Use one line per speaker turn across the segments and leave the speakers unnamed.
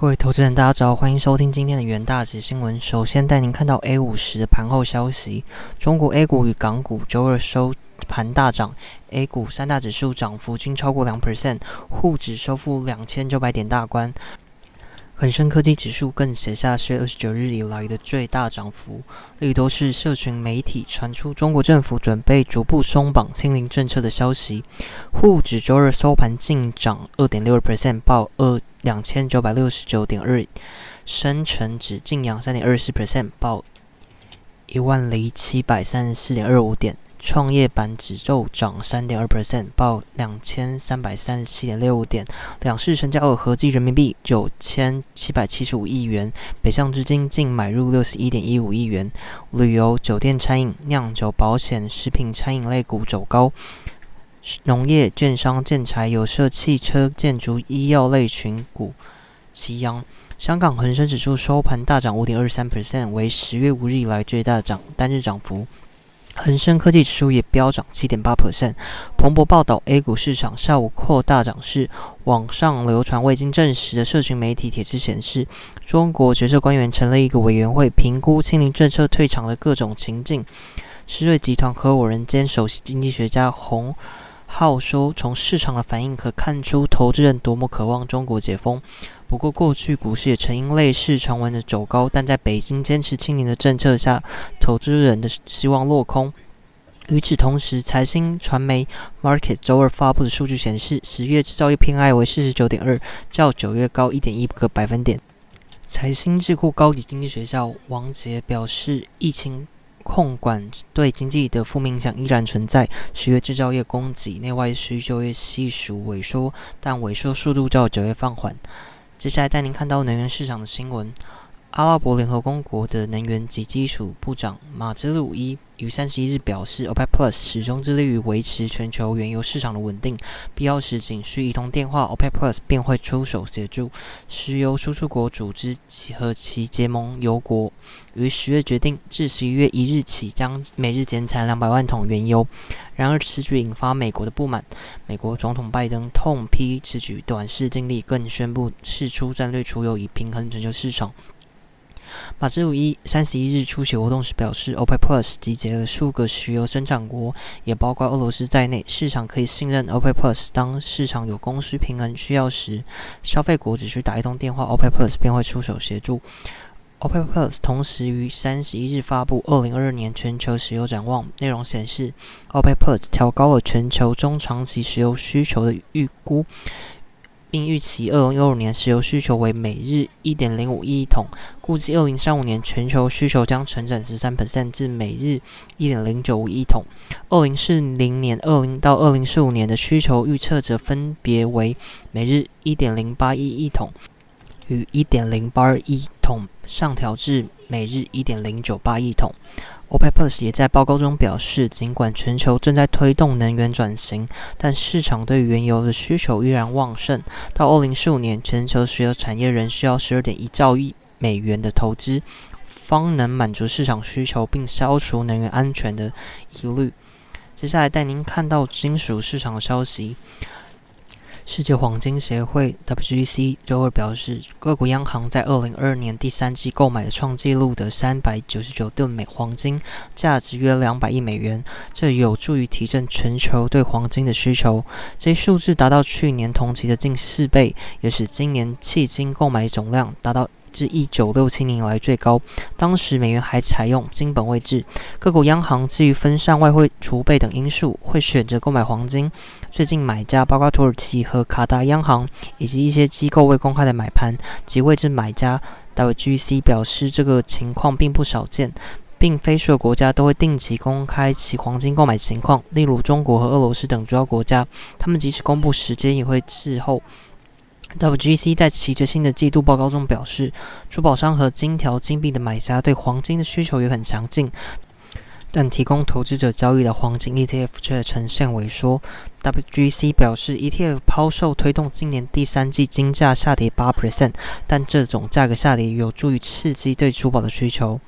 各位投资人，大家早，欢迎收听今天的元大值新闻。首先带您看到 A 五十盘后消息：中国 A 股与港股周二收盘大涨，A 股三大指数涨幅均超过两 percent，沪指收复两千九百点大关。恒生科技指数更写下十月二十九日以来的最大涨幅。利多是社群媒体传出中国政府准备逐步松绑清零政策的消息。沪指周二收盘净涨二点六二 percent，报二两千九百六十九点二。深成指净扬三点二四 percent，报一万零七百三十四点二五点。创业板指数涨三点二 percent，报两千三百三十七点六五点，两市成交额合计人民币九千七百七十五亿元，北向资金净买入六十一点一五亿元。旅游、酒店、餐饮、酿酒、保险、食品、餐饮类股走高，农业、券商、建材、有色、汽车、建筑、医药类群股齐扬。香港恒生指数收盘大涨五点二三 percent，为十月五日以来最大涨单日涨幅。恒生科技指数也飙涨七点八 percent。彭博报道，A 股市场下午扩大涨势。网上流传未经证实的社群媒体帖子显示，中国决策官员成立一个委员会，评估清零政策退场的各种情境。施瑞集团合伙人兼首席经济学家洪浩说：“从市场的反应可看出，投资人多么渴望中国解封。”不过，过去股市也曾因类似传闻的走高，但在北京坚持清零的政策下，投资人的希望落空。与此同时，财新传媒 Market 周二发布的数据显示，十月制造业 PMI 为四十九点二，较九月高一点一个百分点。财新智库高级经济学校王杰表示，疫情控管对经济的负面影响依然存在。十月制造业供给内外需就业系数萎缩，但萎缩速度较九月放缓。接下来带您看到能源市场的新闻。阿拉伯联合公国的能源及基础部长马兹鲁伊于三十一日表示，OPEC Plus 始终致力于维持全球原油市场的稳定，必要时仅需一通电话，OPEC Plus 便会出手协助。石油输出国组织和其结盟油国于十月决定，自十一月一日起将每日减产两百万桶原油。然而，此举引发美国的不满。美国总统拜登痛批此举短视尽力，更宣布释出战略储油以平衡全球市场。马兹鲁伊三十一日出席活动时表示，OPEC Plus 集结了数个石油生产国，也包括俄罗斯在内，市场可以信任 OPEC Plus。当市场有供需平衡需要时，消费国只需打一通电话，OPEC Plus 便会出手协助。OPEC Plus 同时于三十一日发布二零二二年全球石油展望，内容显示，OPEC Plus 调高了全球中长期石油需求的预估，并预期二零二五年石油需求为每日一点零五亿桶，估计二零三五年全球需求将成长十三 percent 至每日一点零九五亿桶，二零四零年、二零到二零四五年的需求预测则分别为每日一点零八亿亿桶与一点零八二亿桶。上调至每日一点零九八亿桶。OPEC Plus 也在报告中表示，尽管全球正在推动能源转型，但市场对原油的需求依然旺盛。到二零四五年，全球石油产业仍需要十二点一兆亿美元的投资，方能满足市场需求并消除能源安全的疑虑。接下来带您看到金属市场的消息。世界黄金协会 （WGC） 周二表示，各国央行在2022年第三季购买了创纪录的399吨美黄金，价值约200亿美元，这有助于提振全球对黄金的需求。这一数字达到去年同期的近四倍，也使今年迄今购买总量达到。至一九六七年以来最高，当时美元还采用金本位制。各国央行基于分散外汇储备等因素，会选择购买黄金。最近买家包括土耳其和卡达央行以及一些机构未公开的买盘及位置买家。WGC 表示，这个情况并不少见，并非所有国家都会定期公开其黄金购买情况。例如，中国和俄罗斯等主要国家，他们即使公布时间，也会滞后。WGC 在其最新的季度报告中表示，珠宝商和金条、金币的买家对黄金的需求也很强劲，但提供投资者交易的黄金 ETF 却呈现萎缩。WGC 表示，ETF 抛售推动今年第三季金价下跌八 percent，但这种价格下跌有助于刺激对珠宝的需求，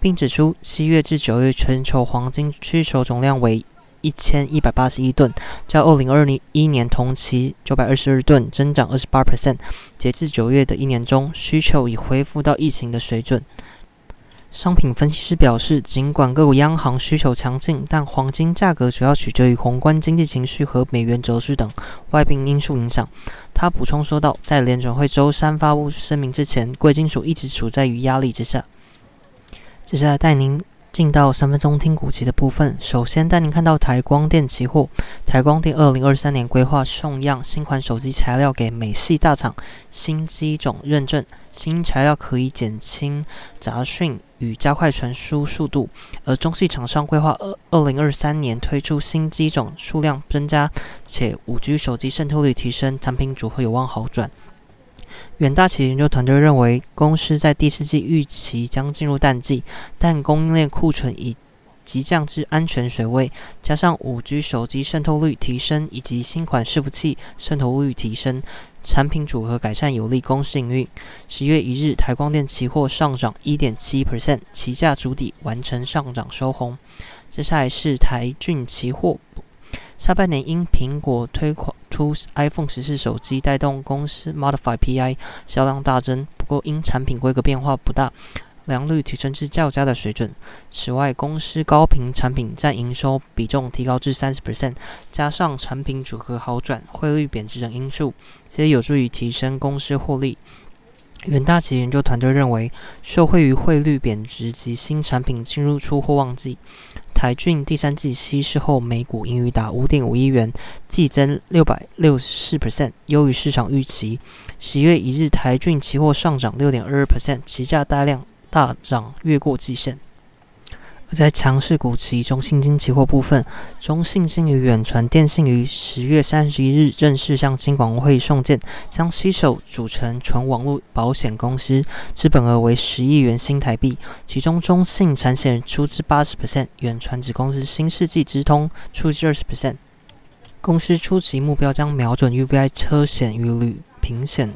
并指出七月至九月全球黄金需求总量为一千一百八十一吨，较二零二零一年同期九百二十二吨增长二十八 percent。截至九月的一年中，需求已恢复到疫情的水准。商品分析师表示，尽管各国央行需求强劲，但黄金价格主要取决于宏观经济情绪和美元走势等外部因素影响。他补充说道，在联准会周三发布声明之前，贵金属一直处在于压力之下。接下来带您。进到三分钟听股期的部分，首先带您看到台光电期货。台光电二零二三年规划送样新款手机材料给美系大厂新机种认证，新材料可以减轻杂讯与加快传输速度。而中系厂商规划二二零二三年推出新机种数量增加，且五 G 手机渗透率提升，产品组合有望好转。远大企业研究团队认为，公司在第四季预期将进入淡季，但供应链库存已急降至安全水位，加上五 G 手机渗透率提升以及新款伺服器渗透率提升，产品组合改善有利公司营运。十月一日，台光电期货上涨一点七 percent，期价主底完成上涨收红。接下来是台骏期货。下半年因苹果推广出 iPhone 十四手机，带动公司 Modify PI 销量大增。不过因产品规格变化不大，良率提升至较佳的水准。此外，公司高频产品占营收比重提高至三十 percent，加上产品组合好转、汇率贬值等因素，这些有助于提升公司获利。远大企业研究团队认为，受惠于汇率贬值及新产品进入出货旺季。台骏第三季稀释后每股盈余达五点五亿元，季增六百六十四 percent，优于市场预期。十月一日，台骏期货上涨六点二二 percent，期价大量大涨，越过季线。在强势股期中信金期货部分，中信金与远传电信于十月三十一日正式向金管会送件，将携手组成纯网络保险公司，资本额为十亿元新台币。其中中信产险出资八十 percent，远传子公司新世纪之通出资二十 percent。公司初期目标将瞄准 UBI 车险与旅平险。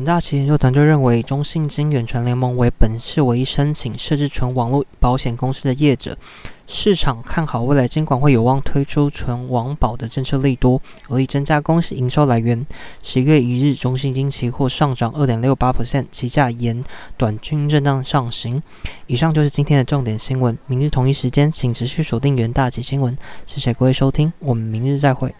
远大旗研究团队认为，中信金远传联盟为本市唯一申请设置纯网络保险公司的业者。市场看好未来监管会有望推出纯网保的政策利多，有力增加公司营收来源。十一月一日，中信金期货上涨二点六八 percent，期价沿短均震荡上行。以上就是今天的重点新闻。明日同一时间，请持续锁定元大及新闻。谢谢各位收听，我们明日再会。